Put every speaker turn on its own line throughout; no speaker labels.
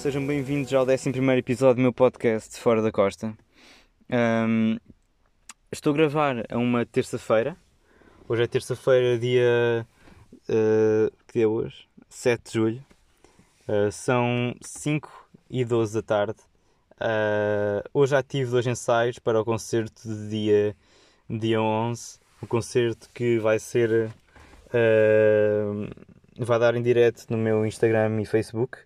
Sejam bem-vindos ao 11 episódio do meu podcast Fora da Costa. Um, estou a gravar a uma terça-feira. Hoje é terça-feira, dia. Uh, que dia é hoje? 7 de julho. Uh, são 5 e 12 da tarde. Uh, hoje já tive dois ensaios para o concerto de dia, dia 11. O concerto que vai ser. vai dar em direto no meu Instagram e Facebook.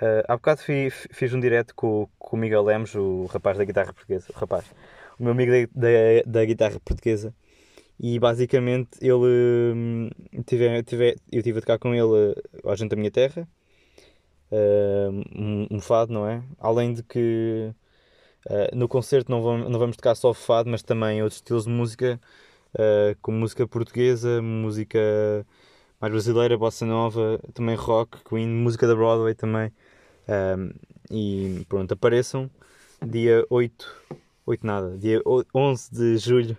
Uh, há bocado fiz, fiz um direto com, com o Miguel Lemos, o rapaz da guitarra portuguesa. O rapaz, o meu amigo da, da, da guitarra portuguesa. E basicamente ele. Hum, tive, tive, eu estive a tocar com ele à gente da minha terra. Uh, um, um, fado, não é? Além de que uh, no concerto não vamos, não vamos tocar só fado, mas também outros estilos de música, uh, como música portuguesa, música mais brasileira, bossa nova, também rock, Queen, música da Broadway também. Um, e pronto, apareçam dia 8, 8 nada, dia 11 de julho,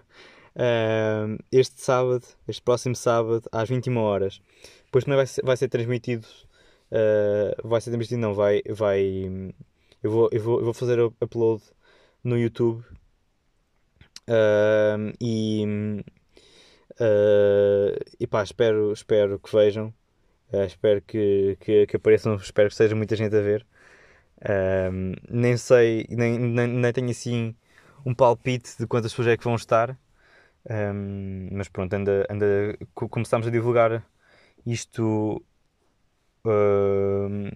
um, este sábado, este próximo sábado, às 21 horas. Depois também vai ser, vai ser transmitido, uh, vai ser transmitido, não, vai, vai, eu vou, eu vou, eu vou fazer o upload no YouTube uh, e, uh, e pá, espero, espero que vejam. Uh, espero que, que, que, apareçam, espero que seja muita gente a ver. Um, nem sei, nem, nem, nem, tenho assim um palpite de quantas pessoas é que vão estar. Mas pronto, anda, anda, começámos a divulgar isto uh,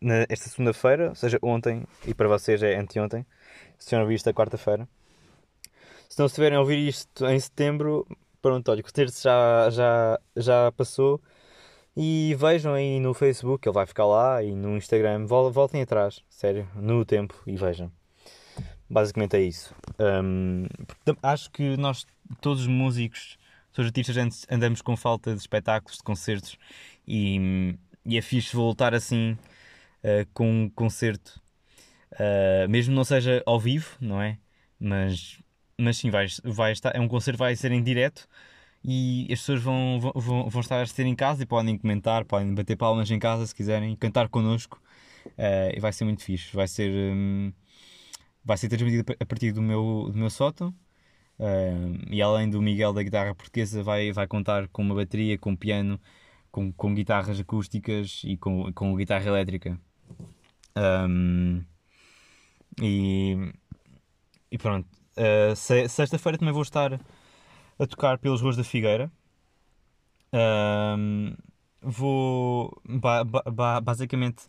na, esta segunda-feira, ou seja, ontem, e para vocês é anteontem, se tiverem ouvido isto a quarta-feira. Se não estiverem a ouvir isto em setembro, pronto, olha, o já, já, já passou e vejam aí no Facebook, ele vai ficar lá, e no Instagram, voltem atrás, sério, no tempo e vejam. Basicamente é isso. Um, acho que nós, todos os músicos, todos os artistas, andamos com falta de espetáculos, de concertos, e, e é fixe voltar assim uh, com um concerto, uh, mesmo não seja ao vivo, não é? Mas, mas sim, vai, vai estar, é um concerto vai ser em direto e as pessoas vão, vão, vão estar a assistir em casa e podem comentar, podem bater palmas em casa se quiserem, cantar connosco uh, e vai ser muito fixe. Vai ser, um, vai ser transmitido a partir do meu, do meu sótão uh, e além do Miguel da guitarra portuguesa, vai, vai contar com uma bateria, com piano, com, com guitarras acústicas e com, com guitarra elétrica. Um, e, e pronto, uh, sexta-feira também vou estar a tocar pelas ruas da Figueira. Um, vou. Ba, ba, basicamente,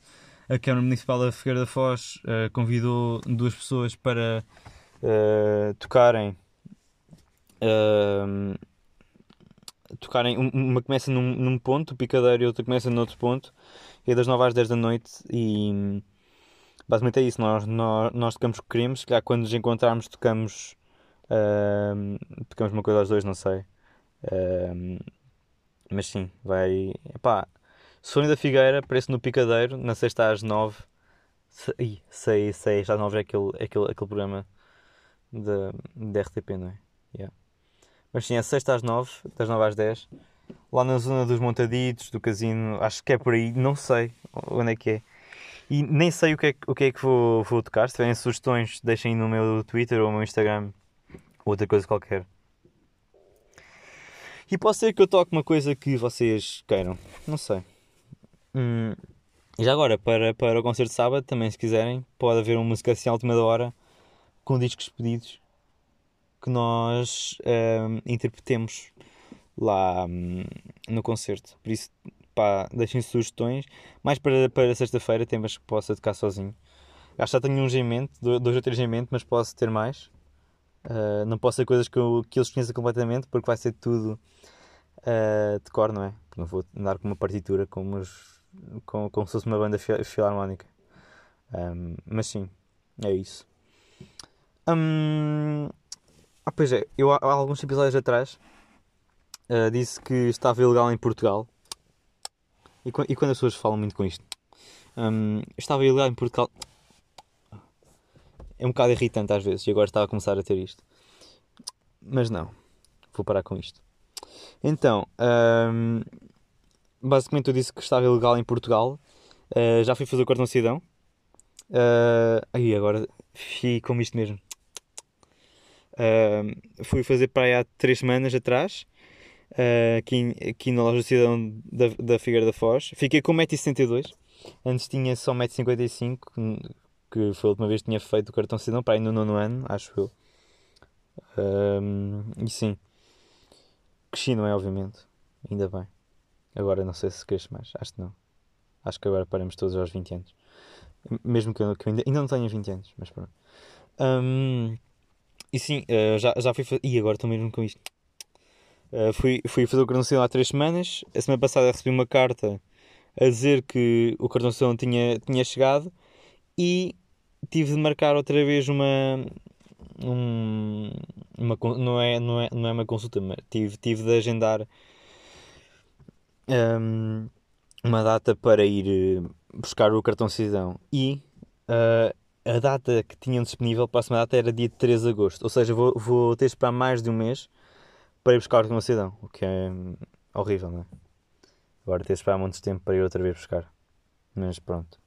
a Câmara Municipal da Figueira da Foz uh, convidou duas pessoas para uh, tocarem. Uh, tocarem. Uma começa num, num ponto, o picadeiro, e outra começa noutro ponto. E é das 9 às 10 da noite. E basicamente é isso. Nós, nós, nós tocamos o que queremos. Se quando nos encontrarmos, tocamos Uh, tocamos uma coisa aos dois, não sei. Mas sim, vai. Epá, Sonho da Figueira, preço no Picadeiro, na sexta às nove. Ih, sei, sei, às nove é aquele, é aquele, aquele programa de RTP, não é? Yeah. Mas sim, é sexta às nove, das nove às dez. Lá na zona dos Montaditos, do casino, acho que é por aí, não sei onde é que é. E nem sei o que é, o que, é que vou, vou tocar. Se tiverem sugestões, deixem no meu Twitter ou no meu Instagram outra coisa qualquer. E pode ser que eu toque uma coisa que vocês queiram. Não sei. Hum, já agora, para, para o concerto de sábado, também se quiserem, pode haver uma música assim à última hora com discos pedidos que nós hum, interpretemos lá hum, no concerto. Por isso, pá, deixem sugestões. Mais para, para sexta-feira, temas que possa tocar sozinho. Acho que já tenho uns em mente, dois ou três em mente, mas posso ter mais. Uh, não posso ser coisas que, eu, que eles conheçam completamente porque vai ser tudo uh, de cor, não é? Não vou andar com uma partitura como, os, como, como se fosse uma banda filarmónica. Um, mas sim, é isso. Ah, pois é, eu há, alguns episódios atrás uh, disse que estava ilegal em Portugal. E, e quando as pessoas falam muito com isto, um, estava ilegal em Portugal é um bocado irritante às vezes e agora estava a começar a ter isto. Mas não, vou parar com isto. Então, basicamente eu disse que estava ilegal em Portugal. Uh, já fui fazer o cartão cidadão. Uh, aí agora fiquei como isto mesmo. Uh, fui fazer praia há 3 semanas atrás, uh, aqui, aqui na loja do cidadão da, da Figueira da Foz. Fiquei com 1,72m. Antes tinha só 1,55m, que foi a última vez que tinha feito o cartão cidadão, para aí no nono ano, acho eu. Um, e sim, cresci, não é? Obviamente, ainda bem. Agora não sei se cresço mais, acho que não. Acho que agora paramos todos aos 20 anos. Mesmo que eu, que eu ainda, ainda, não tenha 20 anos, mas pronto. Um, e sim, uh, já, já fui fazer. E agora estou mesmo com isto. Uh, fui, fui fazer o cartão cidadão há 3 semanas. A semana passada recebi uma carta a dizer que o cartão cidadão tinha, tinha chegado e tive de marcar outra vez uma. Um, uma não, é, não, é, não é uma consulta, mas tive, tive de agendar um, uma data para ir eh, buscar o cartão cidadão e uh, a data que tinham disponível a próxima data era dia 13 de agosto, ou seja, vou, vou ter de esperar mais de um mês para ir buscar o cartão cidadão, o que é horrível, não é? Agora ter de esperar muito tempo para ir outra vez buscar, mas pronto,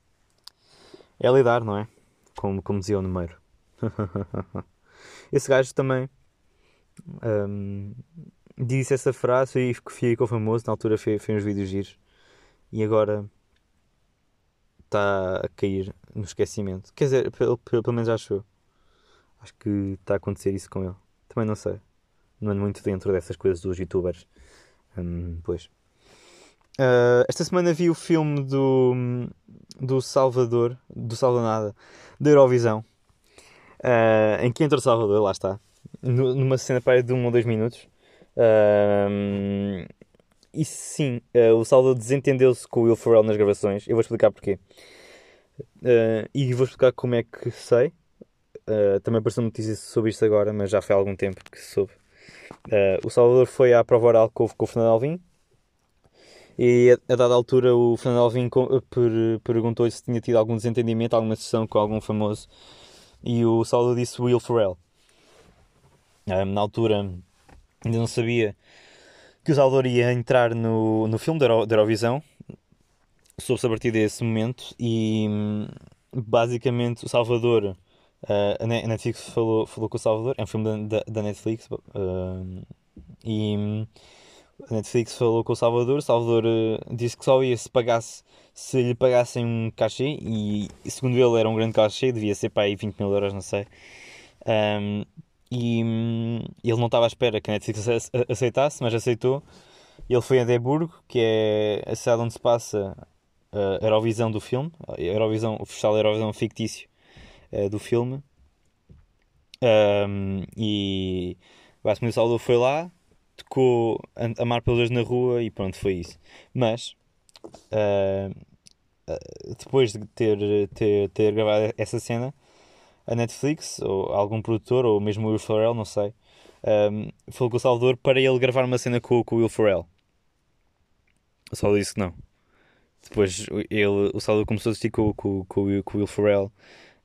é lidar, não é? Como, como dizia o número. Esse gajo também um, disse essa frase e ficou famoso. Na altura fez, fez uns vídeos giros e agora está a cair no esquecimento. Quer dizer, pelo, pelo, pelo menos acho eu. Acho que está a acontecer isso com ele. Também não sei. Não ando muito dentro dessas coisas dos youtubers. Hum, pois. Uh, esta semana vi o filme do, do Salvador, do Salvador da Eurovisão, uh, em que entra o Salvador, lá está, numa cena para de um ou dois minutos. Uh, e sim, o Salvador desentendeu-se com o Will Ferrell nas gravações. Eu vou explicar porquê. e vou explicar como é que sei. também apareceu notícias sobre isto agora, mas já foi há algum tempo que soube. o Salvador foi à prova oral com o Fernando Alvim e a, dada altura o Fernando Alvim per, perguntou-lhe se tinha tido algum desentendimento, alguma sessão com algum famoso. E o Salvador disse Will Ferrell. Na altura ainda não sabia que o Salvador ia entrar no, no filme da, Euro, da Eurovisão. Soube-se a partir desse momento e basicamente o Salvador. Uh, a Netflix falou, falou com o Salvador, é um filme da, da, da Netflix. Uh, e a Netflix falou com o Salvador, Salvador uh, disse que só ia se pagasse se lhe pagassem um cachê e segundo ele era um grande cachê, devia ser para aí 20 mil euros, não sei. Um, e um, ele não estava à espera que a Netflix aceitasse, mas aceitou. Ele foi a Edimburgo, que é a cidade onde se passa a Eurovisão do filme, Eurovisão, o festival Eurovisão fictício uh, do filme. Um, e o Salvador foi lá, tocou Amar pelos dois na rua e pronto, foi isso. Mas uh, depois de ter, ter, ter gravado essa cena, a Netflix ou algum produtor ou mesmo o Will Ferrell, não sei, um, falou com o Salvador para ele gravar uma cena com, com o Will Ferrell. O Salvador disse que não. Depois ele, o Salvador começou a assistir com, com, com, com o Will Ferrell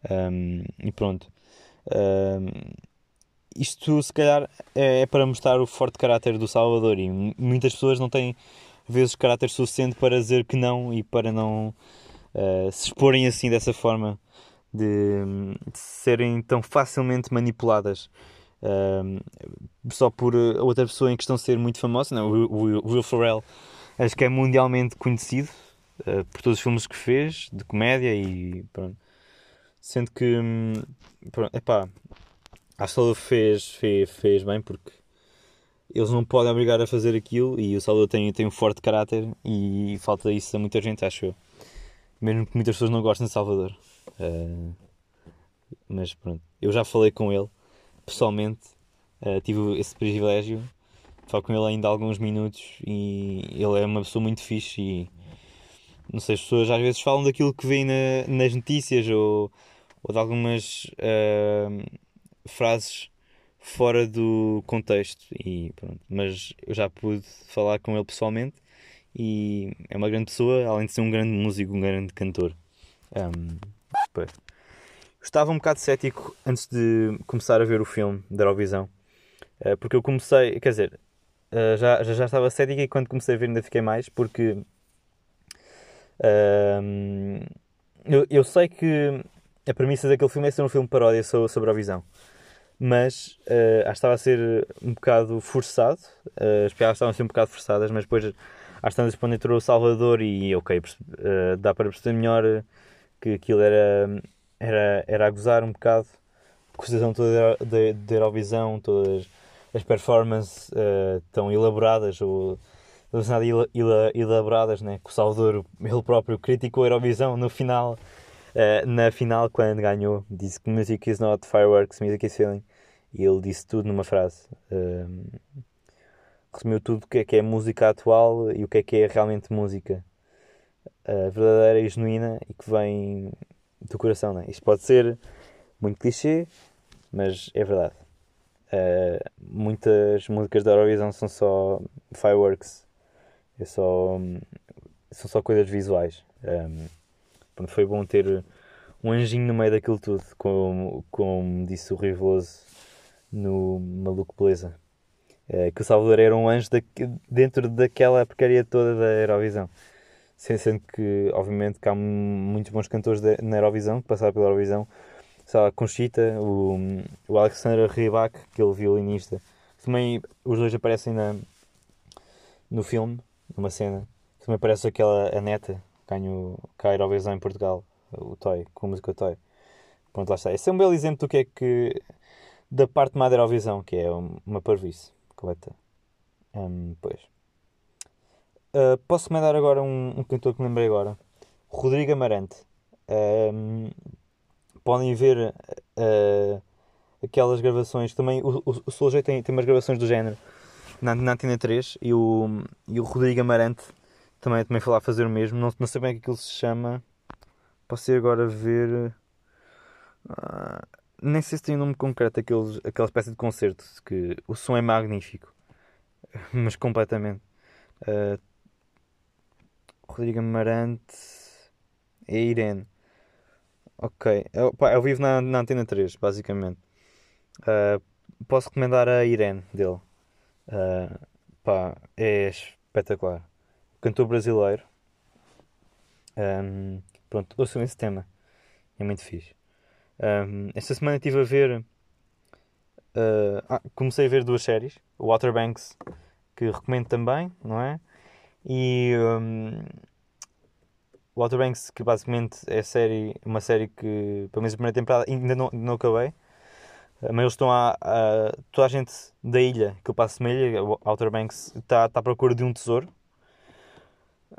um, e pronto. Um, isto se calhar é, é, para mostrar o forte caráter do Salvador e muitas pessoas não têm vezes caráter suficiente para dizer que não e para não uh, se exporem assim dessa forma de, de serem tão facilmente manipuladas uh, só por outra pessoa em questão ser muito famosa não, o, o, o Will Ferrell acho que é mundialmente conhecido uh, por todos os filmes que fez de comédia e pronto. Sendo que hum, pronto, epá, que o Salvador fez, fez, fez bem porque eles não podem obrigar a fazer aquilo e o Salvador tem, tem um forte caráter e falta isso a muita gente, acho eu. Mesmo que muitas pessoas não gostem de Salvador. Uh, mas pronto, eu já falei com ele pessoalmente, uh, tive esse privilégio. Falo com ele ainda há alguns minutos e ele é uma pessoa muito fixe e não sei, as pessoas às vezes falam daquilo que vem na, nas notícias ou, ou de algumas uh, frases fora do contexto e pronto. Mas eu já pude falar com ele pessoalmente e é uma grande pessoa, além de ser um grande músico, um grande cantor. Um, Estava um bocado cético antes de começar a ver o filme da Eurovisão, uh, porque eu comecei, quer dizer, uh, já, já, já estava cético e quando comecei a ver ainda fiquei mais, porque uh, eu, eu sei que a premissa daquele filme é ser um filme paródia sobre, a visão. Mas uh, estava a ser um bocado forçado. Uh, as piadas estavam a ser um bocado forçadas, mas depois às tantas quando entrou o Salvador e ok, uh, dá para perceber melhor que aquilo era, era, era a gozar um bocado a situação toda da Eurovisão, todas as performances uh, tão elaboradas ou nada elaboradas, né? que o Salvador ele próprio criticou a Eurovisão no final, uh, na final quando ganhou, disse que music is not fireworks, music is feeling e ele disse tudo numa frase. Uh, resumiu tudo o que é que é música atual e o que é que é realmente música. Uh, verdadeira e genuína e que vem do coração, né? isto pode ser muito clichê mas é verdade. Uh, muitas músicas da Eurovisão são só fireworks, é só, são só coisas visuais. Um, foi bom ter um anjinho no meio daquilo tudo, como, como disse o Riveloso no Maluco Beleza. Uh, que o Salvador era um anjo da, dentro daquela porcaria toda da Eurovisão. Sendo que, obviamente, que há muitos bons cantores de, na Eurovisão, que passaram pela Eurovisão, sei lá, Conchita, o, o Alexander Rybak, aquele violinista. Também os dois aparecem na, no filme, numa cena. Também aparece aquela Aneta, ganho cá a Eurovisão em Portugal, o Toy, com a música Toy. Pronto, lá está. Esse é um belo exemplo do que é que. da parte má da Eurovisão, que é uma parvice completa. Um, pois. Uh, posso recomendar agora um, um cantor que me lembrei agora. Rodrigo Amarante. Um, podem ver uh, aquelas gravações. Também o, o, o tem, tem umas gravações do género na, na Antena 3 e o, e o Rodrigo Amarante também, também foi lá fazer o mesmo. Não, não sei bem o que aquilo se chama. Posso ir agora ver. Uh, nem sei se tem um nome concreto aqueles, aquela espécie de concerto que o som é magnífico mas completamente uh, Rodrigo Amarante é Irene Ok. Eu, pá, eu vivo na, na Antena 3, basicamente. Uh, posso recomendar a Irene dele. Uh, pá, é espetacular. Cantor brasileiro. Um, pronto, ouçam esse tema. É muito fixe. Um, esta semana estive a ver. Uh, ah, comecei a ver duas séries. O Outer Banks, que recomendo também, não é? E um, o Outer Banks, que basicamente é série, uma série que, pelo menos a primeira temporada, ainda não, não acabei. Eh, mas eles estão a, Toda a gente da ilha, que eu passo uma ilha, o Outer Banks, está, está à procura de um tesouro.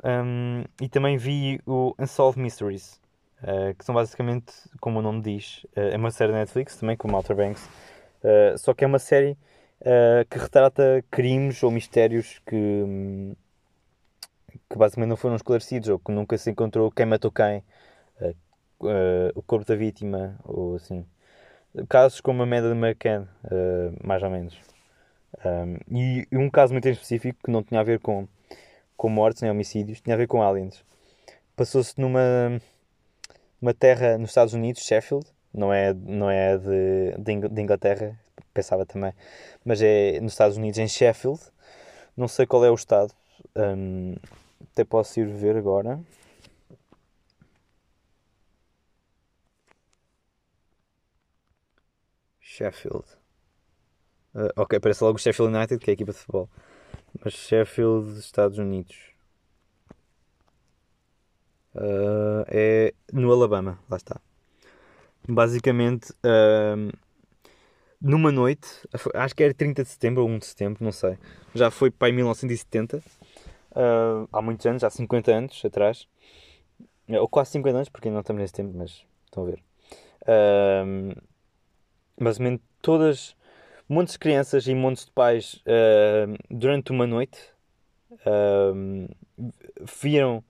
Um, e também vi o Unsolved Mysteries, uh, que são basicamente, como o nome diz, uh, é uma série da Netflix, também como Outer Banks. Uh, só que é uma série que retrata crimes ou mistérios que. Um, que basicamente não foram esclarecidos ou que nunca se encontrou quem matou quem, o corpo da vítima, ou assim. Casos como a Madeleine McCann, mais ou menos. Um, e, um caso muito específico que não tinha a ver com, com mortes nem homicídios, tinha a ver com aliens. Passou-se numa uma terra nos Estados Unidos, Sheffield, não é, não é de, de Inglaterra, pensava também, mas é nos Estados Unidos, em Sheffield. Não sei qual é o estado. Um, até posso ir ver agora. Sheffield. Uh, ok, parece logo Sheffield United, que é a equipa de futebol. Mas Sheffield, Estados Unidos. Uh, é no Alabama, lá está. Basicamente, uh, numa noite, acho que era 30 de setembro ou 1 de setembro, não sei. Já foi para 1970 uh, há muitos anos, há 50 anos atrás, ou quase 50 anos, porque não estamos nesse tempo, mas estão a ver. Basicamente, todas, montes de crianças e montes de pais, uh, durante uma noite, uh, viram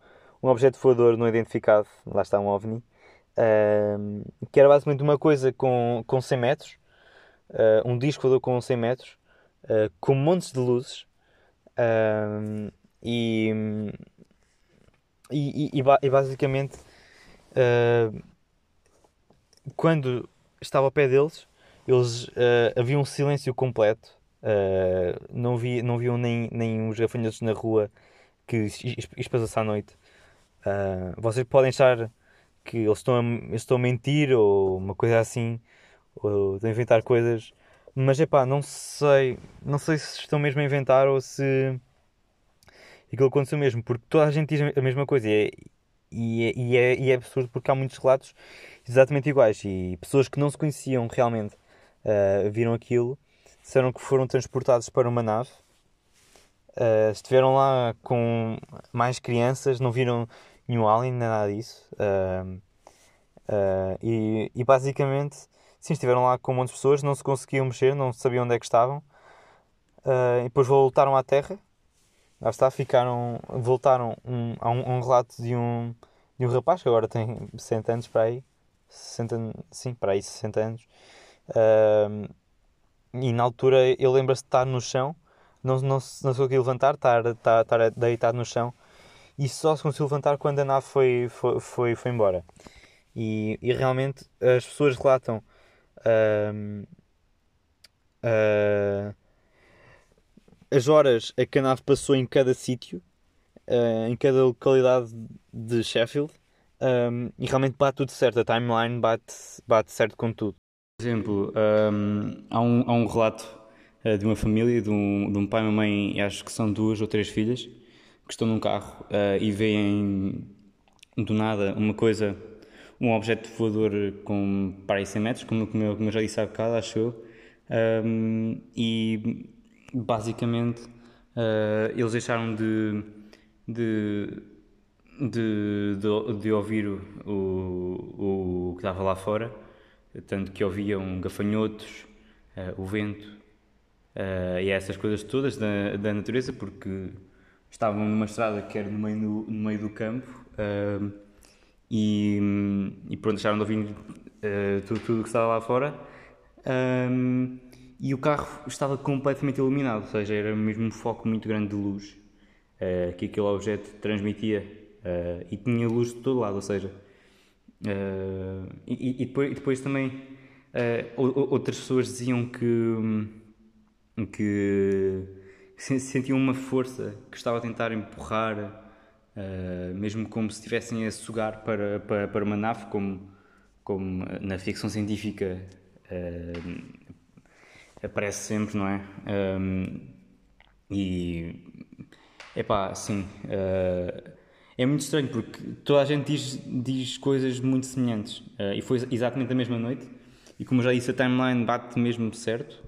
um objeto voador não identificado, lá está um OVNI, que era basicamente uma coisa com, com 100 metros, um disco voador com 100 metros, com montes de luzes, e, e, e, e basicamente, uh, quando estava ao pé deles, eles uh, havia um silêncio completo. Uh, não, vi, não viam nem, nem os gafanhotos na rua que isto passou-se à noite. Uh, vocês podem achar que eles estão a, eles estão a mentir ou uma coisa assim, ou a inventar coisas. Mas é pá, não sei, não sei se estão mesmo a inventar ou se aquilo aconteceu mesmo, porque toda a gente diz a mesma coisa e é, e é, e é, e é absurdo porque há muitos relatos exatamente iguais e pessoas que não se conheciam realmente uh, viram aquilo, disseram que foram transportados para uma nave, uh, estiveram lá com mais crianças, não viram nenhum alien, nada disso. Uh, e, e, basicamente, sim, estiveram lá com um monte de pessoas, não se conseguiam mexer, não sabiam onde é que estavam. e depois voltaram à Terra. Lá está, ficaram, voltaram um, a um, um relato de um, de um rapaz que agora tem 60 anos para aí, 60, sim, para aí 60 anos. Uh, e na altura ele lembra-se de estar no chão, não, não, não se conseguiu levantar, estar, estar, estar deitado no chão e só se conseguiu levantar quando a nave foi, foi, foi, foi embora. E, e realmente as pessoas relatam uh, uh, as horas a que a nave passou em cada sítio, uh, em cada localidade de Sheffield, um, e realmente bate tudo certo, a timeline bate, bate certo com tudo.
Por exemplo, um, há, um, há um relato uh, de uma família, de um, de um pai e uma mãe, acho que são duas ou três filhas, que estão num carro uh, e veem do nada uma coisa, um objeto voador com para aí 100 metros, como, como, eu, como eu já disse há bocado, acho eu, um, e basicamente uh, eles deixaram de, de de, de, de ouvir o, o, o, que estava lá fora, tanto que ouviam gafanhotos, uh, o vento uh, e essas coisas todas da, da natureza, porque estavam numa estrada que era no meio do, no meio do campo uh, e, e pronto, deixaram de ouvir tudo, tudo que estava lá fora. e o carro estava completamente iluminado, ou seja, era mesmo um foco muito grande de luz que aquele objeto transmitia e tinha luz de todo lado, ou seja, uh, e, e, depois, e, depois, também uh, outras pessoas diziam que, que sentiam uma força que estava a tentar empurrar, mesmo como se estivessem a sugar para, para, para uma nave, como, como na ficção científica aparece sempre, não é? Um, e epá, sim. Uh, é muito estranho porque toda a gente diz, diz coisas muito semelhantes. Uh, e foi exatamente a mesma noite. E como já disse a timeline bate mesmo certo.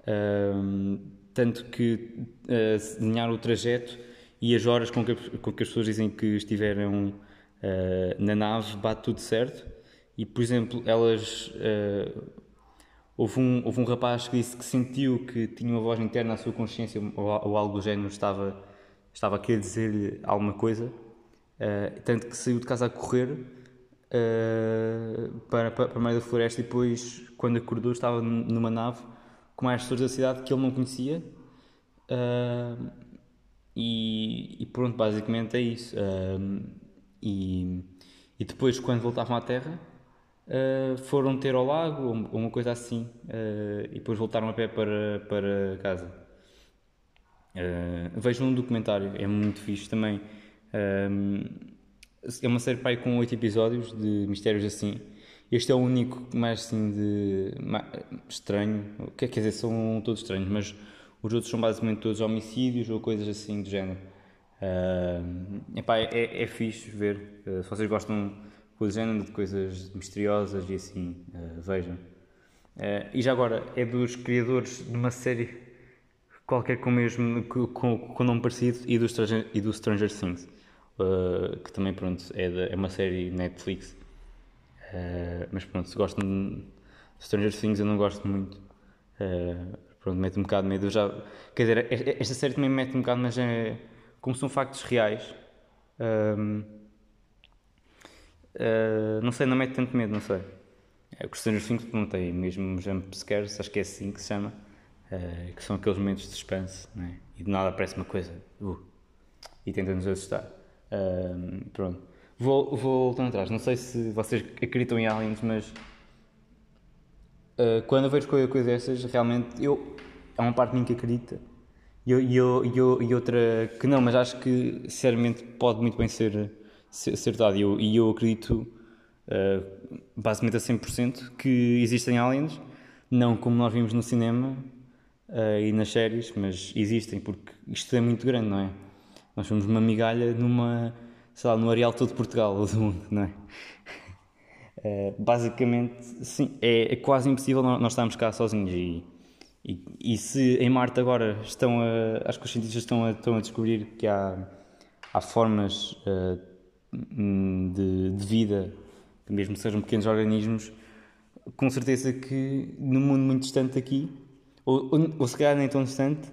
Uh, tanto que uh, desenhar o trajeto e as horas com que, com que as pessoas dizem que estiveram na nave bate tudo certo. E por exemplo elas houve um, houve um rapaz que disse que sentiu que tinha uma voz interna à sua consciência ou, ou algo do género estava estava a querer dizer alguma coisa Uh, tanto que saiu de casa a correr uh, para, para, para meio da floresta e depois, quando acordou, estava numa nave com mais pessoas da cidade que ele não conhecia. Uh, e, e, pronto, basicamente é isso. e, e depois, quando voltavam à Terra, foram ter ao lago ou, uma coisa assim. e depois voltaram a pé para, para casa. vejam um documentário, é muito fixe também um, é uma série pai com oito episódios de mistérios assim. Este é o único mais assim de mais, estranho. Quer dizer, são todos estranhos, mas os outros são basicamente todos homicídios ou coisas assim do género. Uh, epá, é, é fixe ver. Uh, se vocês gostam do género de coisas misteriosas e assim, uh, vejam. Uh, e já agora, é dos criadores de uma série qualquer com o mesmo com, com, com nome parecido e do Stranger, e do Stranger Things uh, que também pronto, é, de, é uma série Netflix. Uh, mas pronto, se gostam de Stranger Things eu não gosto muito. Uh, pronto, mete um bocado de medo. já, quer dizer, esta série também mete um bocado, mas é como são factos reais. Uh, não sei, não mete tanto medo, não sei. É, o Stranger Things perguntei, mesmo Jump Scares, acho que é assim que se chama, uh, que são aqueles momentos de suspense, né? e de nada aparece uma coisa, uh, e tenta nos assustar pronto. Vou, vou voltando atrás. Não sei se vocês acreditam em aliens, mas uh, quando eu vejo coisas coisa dessas, realmente eu. Há uma parte de mim que acredita e, eu, e, eu, e, outra que não, mas acho que sinceramente pode muito bem ser, ser, ser. E eu, e eu acredito uh, basicamente a 100% que existem aliens, não como nós vimos no cinema uh, e nas séries, mas existem, porque isto é muito grande, não é? Nós somos uma migalha numa, sei lá, no areal todo de Portugal ou do mundo, não é? Uh, basicamente, sim, é, é, quase impossível nós estarmos cá sozinhos e, e, e, se em Marte agora estão a, acho que os cientistas estão a, estão a descobrir que há, há formas uh, de, de, vida, mesmo que sejam pequenos organismos, com certeza que num mundo muito distante aqui, ou, ou, ou se calhar nem tão distante,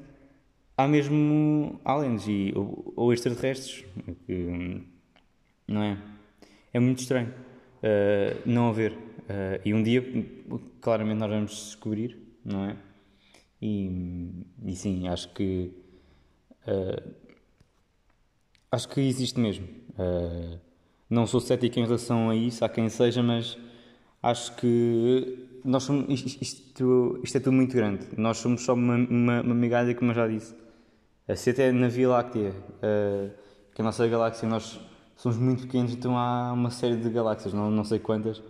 há mesmo aliens e, ou, ou extraterrestres, que, não é? É muito estranho uh, não haver. Uh, e um dia, claramente, nós vamos descobrir, não é? E, e sim, acho que. Uh, acho que existe mesmo. não sou cético em relação a isso, há quem seja, mas acho que nós somos, isto, isto, isto, é tudo muito grande. Nós somos só uma, uma, uma migalha, como eu já disse. Se até na Via Láctea, que é a nossa galáxia, nós somos muito pequenos, então há uma série de galáxias, não, não sei quantas,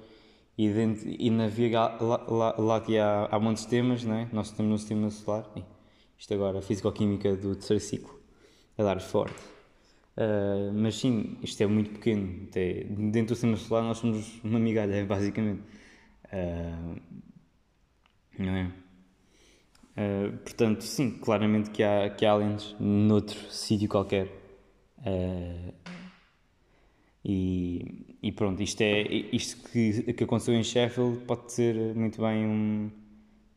e, dentro, e na Via Láctea há, há montes de sistemas, não é? Nós temos no sistema solar, isto agora, físico-química do terceiro ciclo, a dar forte. Uh, mas sim, isto é muito pequeno. Até dentro do sistema solar nós somos uma migalha, basicamente. Uh, não é? Uh, portanto, sim, claramente que há, que há aliens noutro sítio qualquer. Uh, e, e pronto, isto, é, isto que, que aconteceu em Sheffield pode ser muito bem um,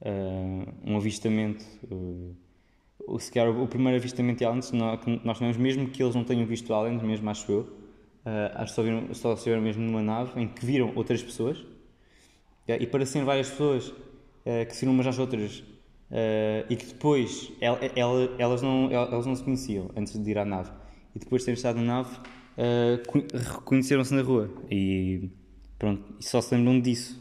uh, um avistamento. Uh, se calhar o, primeiro avistamento de aliens nós, temos, mesmo que eles não tenham visto aliens, mesmo acho eu, acho que só, só se viram mesmo numa nave em que viram outras pessoas. e para serem várias pessoas que se viram umas às outras e que depois el, el, elas, não, elas não se conheciam antes de ir à nave. E depois de terem estado na nave uh, reconheceram-se na rua. E pronto, só se lembram disso,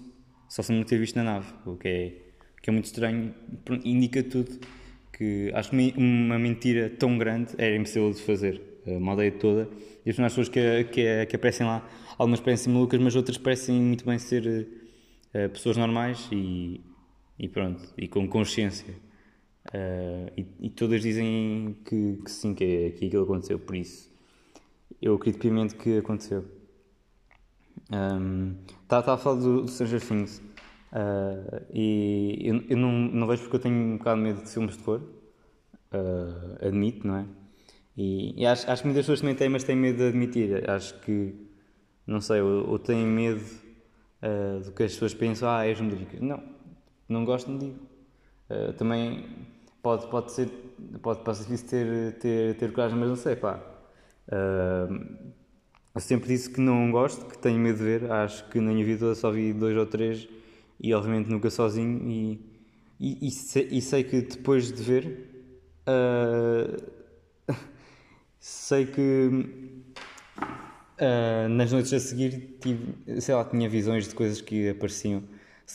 só se lembram de ter visto na nave, o que é, que é muito estranho, pronto, indica tudo que acho que uma mentira tão grande era impossível de fazer, uma aldeia toda, e as pessoas que, que, que aparecem lá, algumas parecem malucas, mas outras parecem muito bem ser uh, pessoas normais e, e pronto, e com consciência. Uh, e, e, todas dizem que, que sim, que, é, que aquilo aconteceu, por isso eu acredito piamente que aconteceu. Um, Estava tá, a falar do, do Stranger Things uh, e eu, eu, não, não vejo porque eu tenho um bocado de medo de filmes de terror, uh, admito, não é? E, e acho, acho, que muitas pessoas também têm, mas têm medo de admitir. Acho que, não sei, ou, ou têm medo uh, do que as pessoas pensam, ah, és medíocre. Não, não gosto, não digo. Uh, também pode, pode ser, pode, pode ser difícil ter, ter, ter coragem, mas não sei, pá Uh, eu sempre disse que não gosto, que tenho medo de ver. Acho que na minha vida só vi dois ou três e, obviamente, nunca sozinho. E, e, e, sei, e sei, que depois de ver, uh, sei que nas noites a seguir tive, sei lá, tinha visões de coisas que apareciam.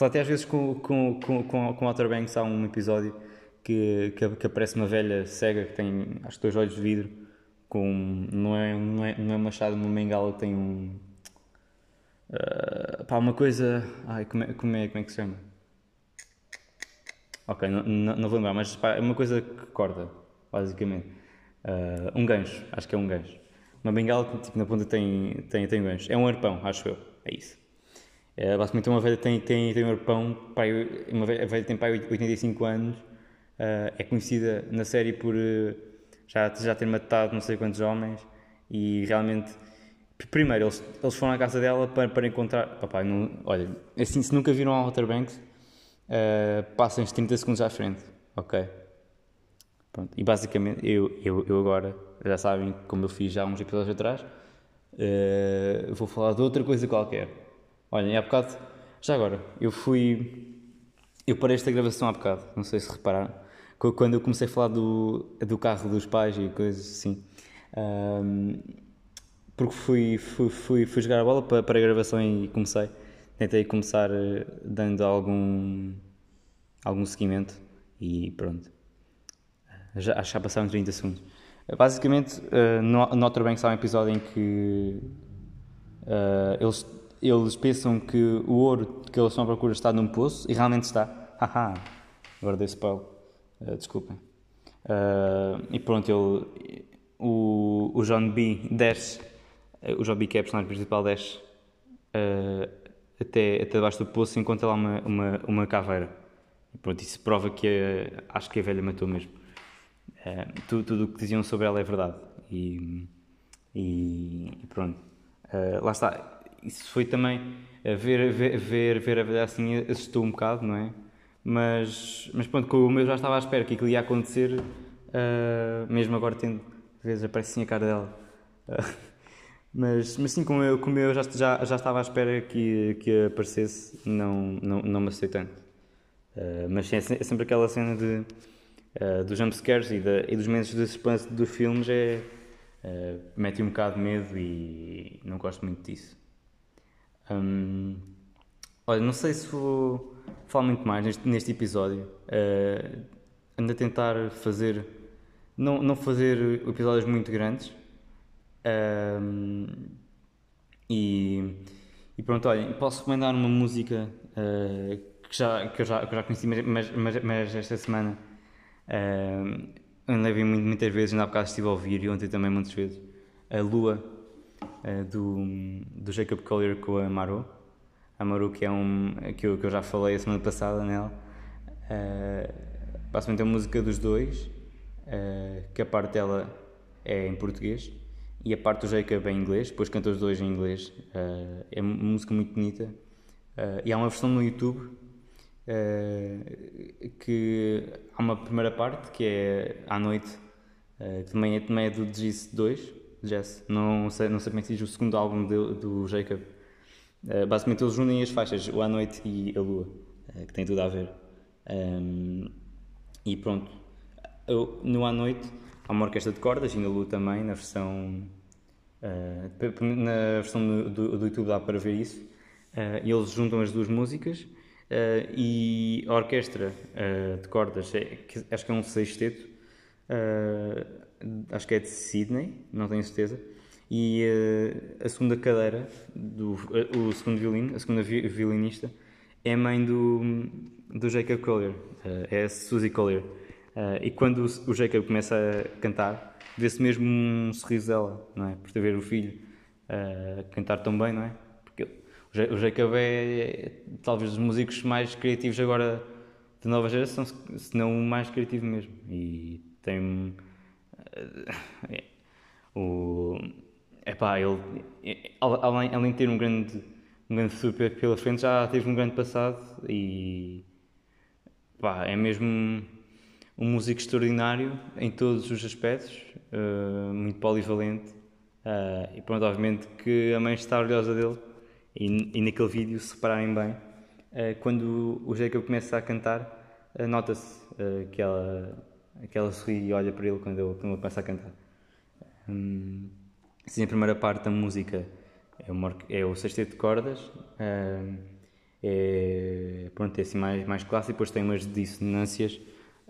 Lá, até às vezes com, com, com, com, com Outer Banks há um episódio que, que, que aparece uma velha cega que tem, acho que, dois olhos de vidro com não é não é, não é machado uma bengala tem um uh, pá, uma coisa ai como é, como é como é que se chama? Ok não vou lembrar mas pá, é uma coisa que corta basicamente. Uh, um gancho acho que é um gancho. Uma bengala que tipo, na ponta tem tem tem um gancho. É um arpão acho eu. É isso é, basicamente uma velha tem tem tem um arpão pá, uma velha, velha tem pá, 85 anos uh, é conhecida na série por já, já ter matado não sei quantos homens e realmente primeiro eles, eles foram à casa dela para, para encontrar papai, não, olha, assim se nunca viram a Outer Banks uh, passem 30 segundos à frente ok Pronto. e basicamente eu, eu, eu agora já sabem como eu fiz já uns episódios atrás uh, vou falar de outra coisa qualquer olhem, há bocado já agora, eu fui eu parei esta gravação há bocado não sei se repararam quando eu comecei a falar do, do carro dos pais e coisas assim. Um, porque fui, fui, fui, fui jogar a bola para, para a gravação e comecei. Tentei começar eh, dando algum, algum seguimento e pronto. Já, acho que já passaram 30 segundos. Basicamente, uh, no, no Outer Banks há um episódio em que uh, eles eles pensam que o ouro que eles estão à procura está num poço e realmente está. Haha, agora dei spoiler. Uh, desculpem. Uh, e pronto, ele, o, o John B desce, o John B que é a personagem principal desce uh, até, até debaixo do poço e encontra lá uma, uma, uma caveira. E pronto, isso prova que a, acho que a velha matou mesmo. Uh, tudo, tudo o que diziam sobre ela é verdade. E, e, e pronto. Lá está. Isso foi também. Uh, ver, ver, ver, assim assustou um bocado, não é? Mas, mas pronto, como eu já estava à espera que aquilo ia acontecer, mesmo agora tendo. Às vezes aparece assim a cara dela. Mas, mas sim, como eu, como eu já, já, já estava à espera que, que aparecesse, não, não, não me assustei tanto. Uh, mas sim, é, é sempre aquela cena de, uh, dos jumpscares e, e dos momentos de suspense dos filmes é, uh, mete um bocado de medo e não gosto muito disso. Um, olha, não sei se vou falar muito mais neste, neste episódio. Uh, ando a tentar fazer, não, não fazer episódios muito grandes, um, e, e, pronto, olhem, posso recomendar uma música uh, que, já, que, eu já, que eu já conheci, mas, mas, mas esta semana uh, andei muito, muitas vezes, ainda há bocado estive a ouvir e ontem também muitas vezes. A Lua, uh, do, do Jacob Collier com a Maru. A Maru, que é um. que eu, que eu já falei a semana passada nela. Uh, basicamente é uma música dos dois, uh, que a parte dela é em português e a parte do Jacob é em inglês, depois canta os dois em inglês. Uh, é uma música muito bonita. Uh, e há uma versão no YouTube uh, que há uma primeira parte que é à noite, que também é, também é do Jazz 2. Jazz. Não sei, não sei como é que se diz o segundo álbum de, do Jacob. basicamente eles unem as faixas, o À Noite e a Lua, que tem tudo a ver. Um, e pronto. Eu, no À Noite Há uma orquestra de cordas e na Lu também, na versão. Uh, na versão do, do, YouTube dá para ver isso. Uh, eles juntam as duas músicas uh, e a orquestra de cordas, é, acho que é um sexteto, acho que é de Sydney, não tenho certeza. E a segunda cadeira, do, o segundo violino, a segunda violinista, é mãe do, do Jacob Collier, é a Suzy Collier. Uh, e quando o, o Jacob começa a cantar, vê-se mesmo um sorriso dela, não é? Por ter ver o filho uh, cantar tão bem, não é? Porque o Jacob é, é, talvez dos músicos mais criativos agora da nova geração, se não o mais criativo mesmo. E tem. O. Epá, ele. Além, além de ter um grande, um grande super pela frente, já teve um grande passado e. Pá, é mesmo um músico extraordinário em todos os aspectos, uh, muito polivalente. Uh, e pronto, obviamente que a mãe está orgulhosa dele. E, e naquele vídeo, se repararem bem, uh, quando o Jacob começa a cantar, nota-se que, ela, que ela sorri e olha para ele quando ele, quando ele começa a cantar. Um, assim, a primeira parte da música é, uma, é o sexteto de cordas. é, pronto, é assim mais, mais clássico, depois tem umas dissonâncias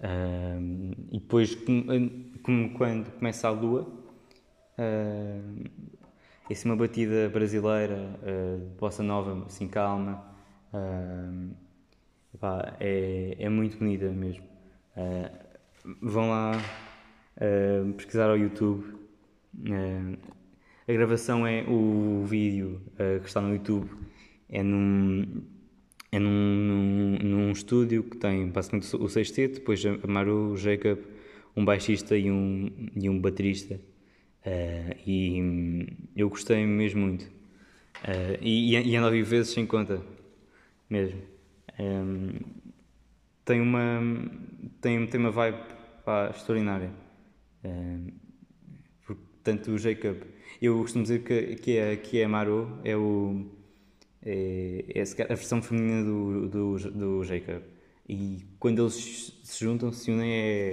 Uh, e depois, como, quando começa a lua, uh, é assim uma batida brasileira, uh, bossa nova, assim calma, pá, é, é muito bonita mesmo. Uh, vão lá pesquisar ao YouTube. a gravação é o vídeo que está no YouTube, é num é num, num, num, estúdio que tem basicamente o sexteto, depois a Maru, Jacob, um baixista e um, e um baterista. Uh, e hum, eu gostei mesmo muito. Uh, e, e ando a vezes sem conta, mesmo. Um, tem uma tem, tem uma vibe pá, extraordinária. Um, portanto, o Jacob, eu costumo dizer que, que, é, que é Maru, é o é, é a versão feminina do, do, do Jacob. E quando eles se juntam, se unem, é.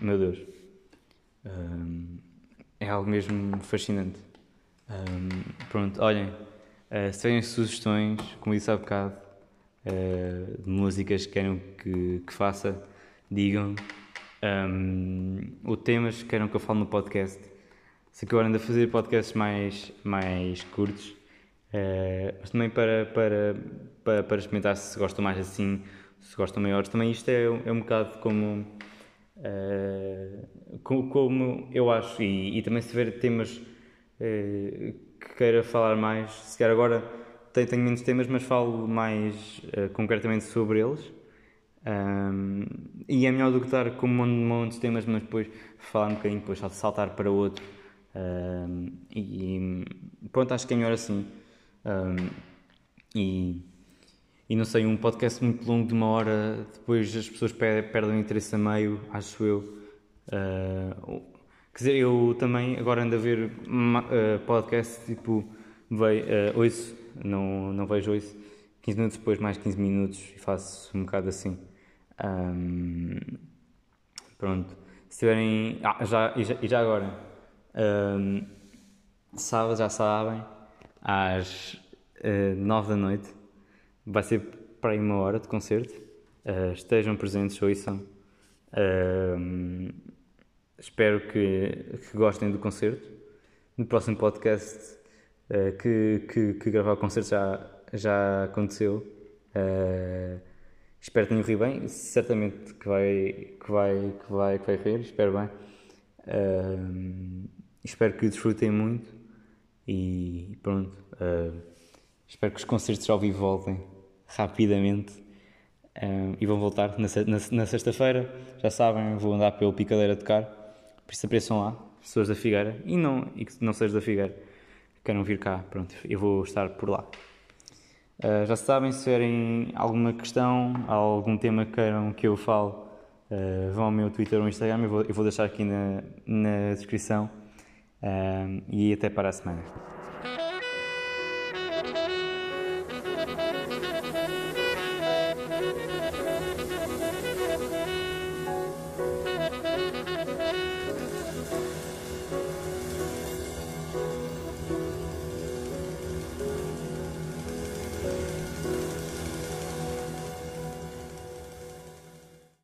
Meu Deus. Um, é algo mesmo fascinante. Um, pronto, olhem. Uh, se têm sugestões, como disse há bocado, uh, de músicas que querem que, que faça, digam. Um, ou temas que queiram que eu fale no podcast. Se que agora ando a fazer podcasts mais, mais curtos Uh, mas também para, para, para, para, experimentar se gostam mais assim, se gostam maiores. Também isto é, é um bocado como, uh, como eu acho, e, e, também se tiver temas uh, que queira falar mais, se quer agora tenho, menos temas, mas falo mais concretamente sobre eles. Um, e é melhor do que estar com um monte de temas, mas depois falar um bocadinho, depois saltar para outro. Um, e pronto, acho que é melhor assim. Um, e, e não sei, um podcast muito longo de uma hora, depois as pessoas perdem, o interesse a meio, acho eu. Uh, quer dizer, eu também agora ando a ver uh, podcast tipo, veio, uh, ouço, não, não vejo ouço, 15 minutos depois, mais 15 minutos, e faço um bocado assim. Um, pronto. Se tiverem. Ah, já, e, já, e já agora. Um, sábado, já sabem, às uh, eh, 9 da noite. Vai ser para aí uma hora de concerto. Uh, estejam presentes, ouçam. Espero que, que, gostem do concerto. No próximo podcast uh, que, que, que, gravar o concerto já, já aconteceu. espero que tenha corrido bem. Certamente que vai, que vai, que vai, que vai correr. Espero bem. espero que desfrutem muito. E pronto. Uh, espero que os concertos ao vivo voltem rapidamente. Uh, e vão voltar na, sexta-feira. Já sabem, vou andar pelo Picadeira a tocar. Por isso apareçam lá, pessoas da Figueira. E não, e que não sejam da Figueira, queiram vir cá. Pronto, eu vou estar por lá. Uh, já sabem, se tiverem alguma questão, algum tema que queiram que eu fale, uh, vão ao meu Twitter ou Instagram, eu vou, eu vou deixar aqui na, na descrição. Um, e até para a semana.